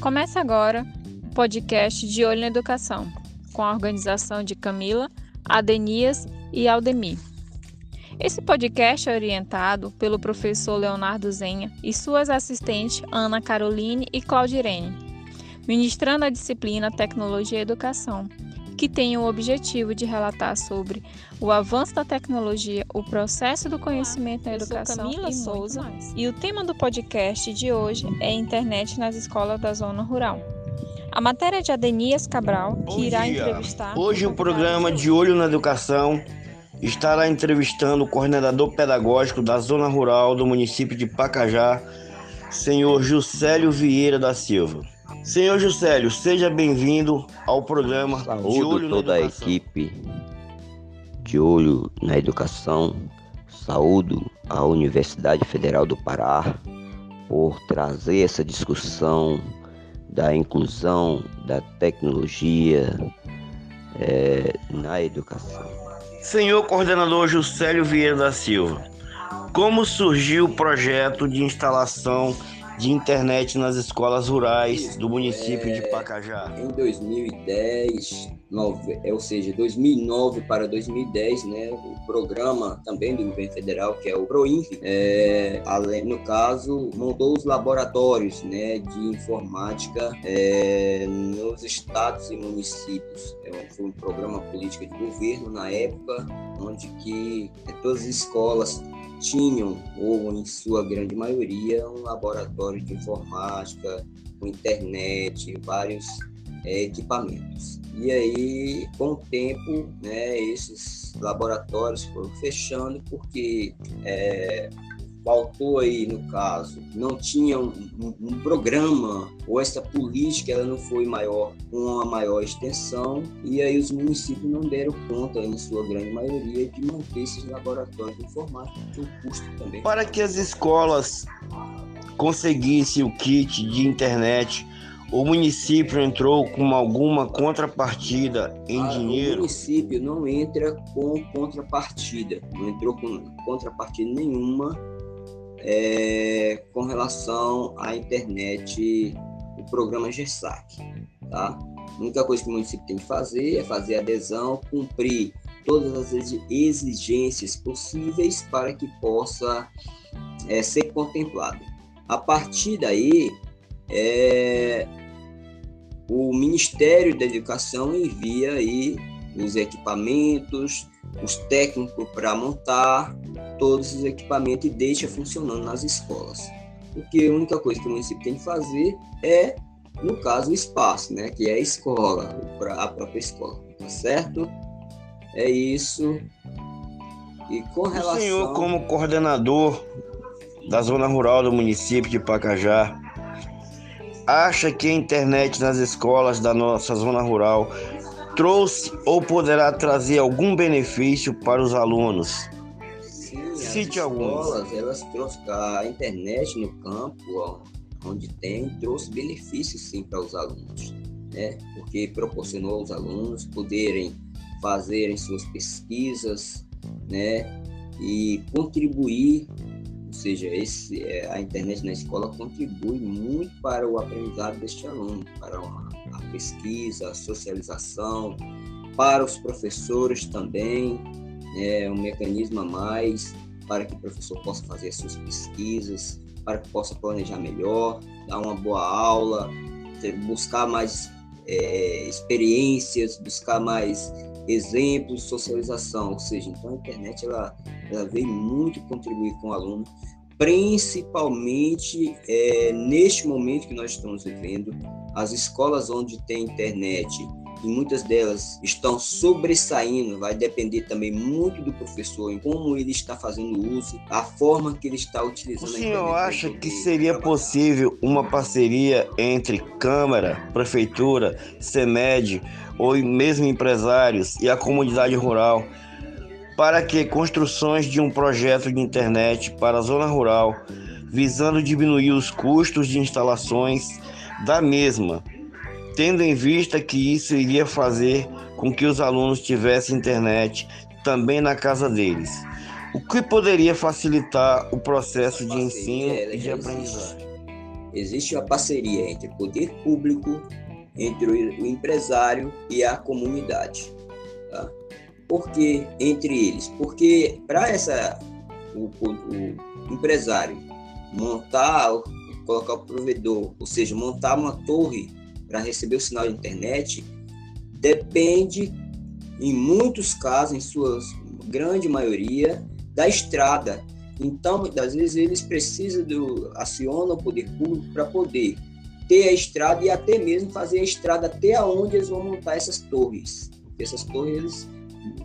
Começa agora o podcast De Olho na Educação, com a organização de Camila, Adenias e Aldemir. Esse podcast é orientado pelo professor Leonardo Zenha e suas assistentes Ana Caroline e Claudirene, ministrando a disciplina Tecnologia e Educação, que tem o objetivo de relatar sobre o avanço da tecnologia, o processo do conhecimento na educação Camila e Souza. E o tema do podcast de hoje é internet nas escolas da zona rural. A matéria é de Adenias Cabral, que Bom irá dia. entrevistar. Hoje o programa De Olho na Educação estará entrevistando o coordenador pedagógico da zona rural do município de Pacajá, senhor Juscelio Vieira da Silva. Senhor Juscelio, seja bem-vindo ao programa De Saúdo Olho na toda a equipe de olho na educação. Saúdo a Universidade Federal do Pará por trazer essa discussão da inclusão da tecnologia eh, na educação. Senhor coordenador Juscelio Vieira da Silva, como surgiu o projeto de instalação de internet nas escolas rurais do município de Pacajá? em 2010, nove, é, ou seja, 2009 para 2010, né, o programa também do governo federal, que é o PROINF, é, além, no caso, montou os laboratórios né, de informática é, nos estados e municípios. É, um- foi um programa político de governo na época, onde que é, todas as escolas tinham, ou em sua grande maioria, um laboratório de informática, com internet, vários é, equipamentos. E aí, com o tempo, né, esses laboratórios foram fechando porque é, faltou aí, no caso, não tinha um, um- um programa ou essa política ela não foi maior, com uma maior extensão e aí os municípios não deram conta, em sua grande maioria, de manter esses laboratórios de informática, que o custo também Para que as escolas conseguissem o kit de internet, o município entrou com alguma contrapartida em Ah, O dinheiro? município não entra com contrapartida, não entrou com contrapartida nenhuma é, com relação à internet, o programa GESAC. Tá? A única coisa que o município tem que fazer é fazer adesão, cumprir todas as exi- exigências possíveis para que possa é, ser contemplado. A partir daí, é, o Ministério da Educação envia aí os equipamentos, os técnicos para montar todos os equipamentos e deixa funcionando nas escolas. Porque a única coisa que o município tem que fazer é, no caso, o espaço, né? Que é a escola, a própria escola, tá certo? É isso. E com relação... O senhor, como coordenador da zona rural do município de Pacajá, acha que a internet nas escolas da nossa zona rural trouxe ou poderá trazer algum benefício para os alunos? As Cite alguns. escolas, elas trouxeram a internet no campo, onde tem, trouxe benefícios sim para os alunos, né? Porque proporcionou aos alunos poderem fazerem suas pesquisas, né? E contribuir, ou seja, esse, é, a internet na escola contribui muito para o aprendizado deste aluno, para uma- a pesquisa, a socialização, para os professores também, é um mecanismo a mais para que o professor possa fazer as suas pesquisas, para que possa planejar melhor, dar uma boa aula, buscar mais é, experiências, buscar mais exemplos, socialização, ou seja, então a internet ela, ela muito contribuir com o aluno, principalmente é, neste momento que nós estamos vivendo, as escolas onde tem internet e muitas delas estão sobressaindo, vai depender também muito do professor, em como ele está fazendo uso, a forma que ele está O utilizando a senhor acha que seria trabalhar. possível uma parceria entre Câmara, Prefeitura, CEMED ou mesmo empresários e a comunidade rural para que construções de um projeto de internet para a zona rural, visando diminuir os custos de instalações da mesma, tendo em vista que isso iria fazer com que os alunos tivessem internet também na casa deles. O que poderia facilitar o processo de ensino ela e de aprendizagem? existe. existe uma parceria entre o poder público, entre o empresário e a comunidade. Tá? Por que entre eles? Porque para essa o, o, o, empresário montar, colocar o provedor, ou seja, montar uma torre para receber o sinal de internet, depende, em muitos casos, em sua grande maioria, da estrada. Então, muitas vezes, eles precisam do acionam o poder público para poder ter a estrada e até mesmo fazer a estrada até aonde eles vão montar essas torres. Porque essas torres, eles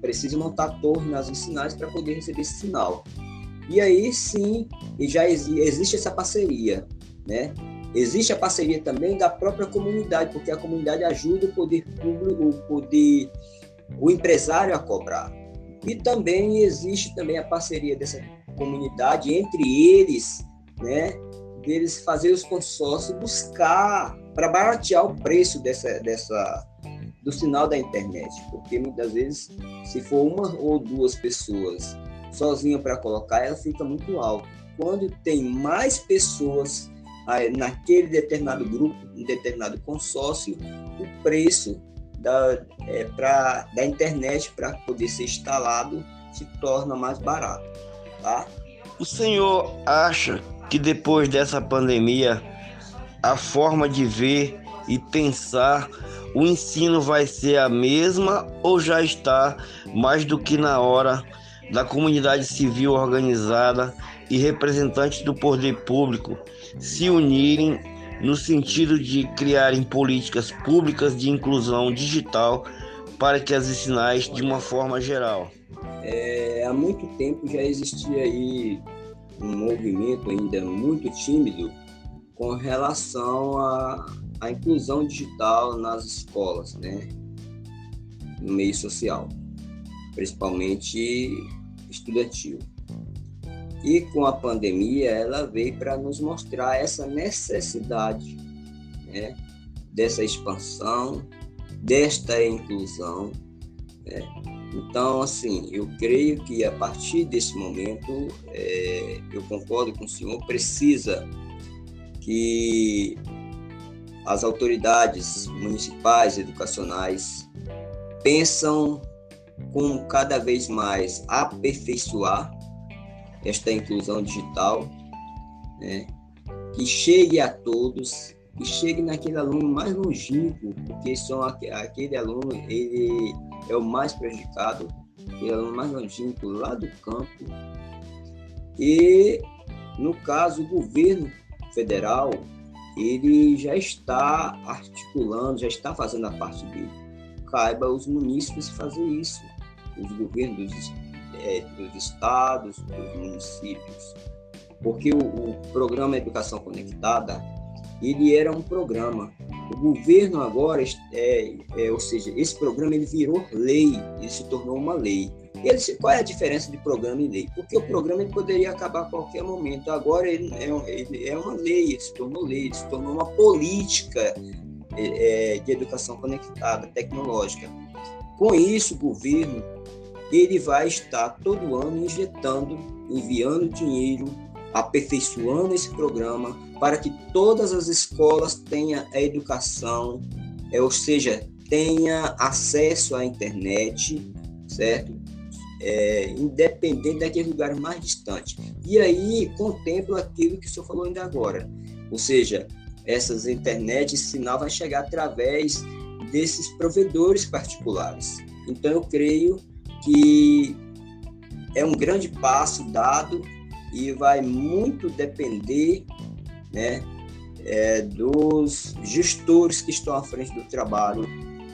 precisam montar torres nas vicinais para poder receber esse sinal. E aí sim, já existe essa parceria, né? Existe a parceria também da própria comunidade, porque a comunidade ajuda o poder público, o poder, o empresário a cobrar. E também existe também a parceria dessa comunidade entre eles, né? Deles fazer os consórcios, buscar para baratear o preço dessa, dessa do sinal da internet, porque muitas vezes se for uma ou duas pessoas sozinha para colocar, ela fica muito alta. Quando tem mais pessoas naquele determinado grupo, um determinado consórcio, o preço da, é, pra, da internet para poder ser instalado se torna mais barato. Tá? O senhor acha que depois dessa pandemia, a forma de ver e pensar o ensino vai ser a mesma ou já está mais do que na hora da comunidade civil organizada e representantes do poder público se unirem no sentido de criarem políticas públicas de inclusão digital para que as sinais de uma forma geral. É, há muito tempo já existia aí um movimento ainda muito tímido com relação à, à inclusão digital nas escolas, né, no meio social, principalmente estudantil. E com a pandemia, ela veio para nos mostrar essa necessidade né, dessa expansão, desta inclusão. Né? Então, assim, eu creio que a partir desse momento, é, eu concordo com o senhor, precisa que as autoridades municipais, educacionais, pensam como cada vez mais aperfeiçoar esta inclusão digital, né? que chegue a todos, que chegue naquele aluno mais longínquo, porque são aquele aluno ele é o mais prejudicado, aquele aluno mais longínquo lá do campo. E no caso o governo federal ele já está articulando, já está fazendo a parte dele. Caiba os munícipes fazer isso os governos dos, é, dos estados, dos municípios, porque o, o, programa Educação Conectada ele era um programa. O governo agora, é, é, ou seja, esse programa ele virou lei, ele se tornou uma lei. Ele, qual é a diferença de programa e lei? Porque o programa ele poderia acabar a qualquer momento. Agora ele é, ele é uma lei, ele se tornou lei, ele se tornou uma política é, é de educação conectada, tecnológica. Com isso, o governo ele vai estar todo ano injetando, enviando dinheiro, aperfeiçoando esse programa para que todas as escolas tenham a educação, é, ou seja, tenha acesso à internet, certo? É, independente daqueles lugares mais distantes. E aí contempla aquilo que o senhor falou ainda agora, ou seja, essas internet, esse sinal vai chegar através desses provedores particulares. Então eu creio que é um grande passo dado e vai muito depender né, é, dos gestores que estão à frente do trabalho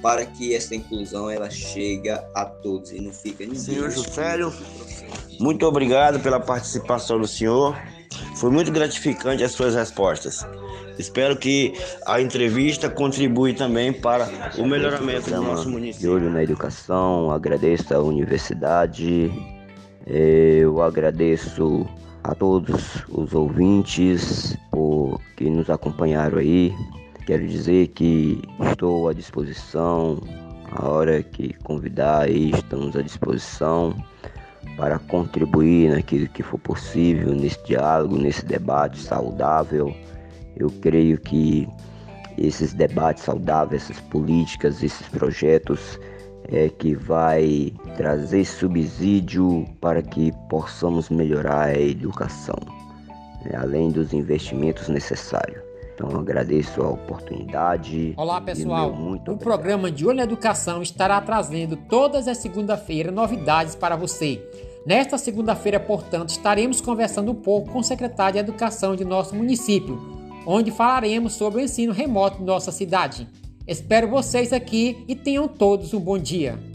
para que essa inclusão ela chegue a todos e não fique ninguém. Senhor Juscelio, muito obrigado pela participação do senhor. Foi muito gratificante as suas respostas. Espero que a entrevista contribui também para o melhoramento do nosso município. De olho na educação, agradeço à universidade, eu agradeço a todos os ouvintes por que nos acompanharam aí. Quero dizer que estou à disposição, a hora que convidar aí, estamos à disposição para contribuir naquilo que for possível nesse diálogo, nesse debate saudável Eu creio que esses debates saudáveis, essas políticas, esses projetos é, que vai trazer subsídio para que possamos melhorar a educação, né, além dos investimentos necessários. Então agradeço a oportunidade. Olá pessoal, o programa de Olho na Educação estará trazendo todas as segunda-feiras novidades para você. Nesta segunda-feira, portanto, estaremos conversando um pouco com o secretário de Educação de nosso município, onde falaremos sobre o ensino remoto em nossa cidade. Espero vocês aqui e tenham todos um bom dia.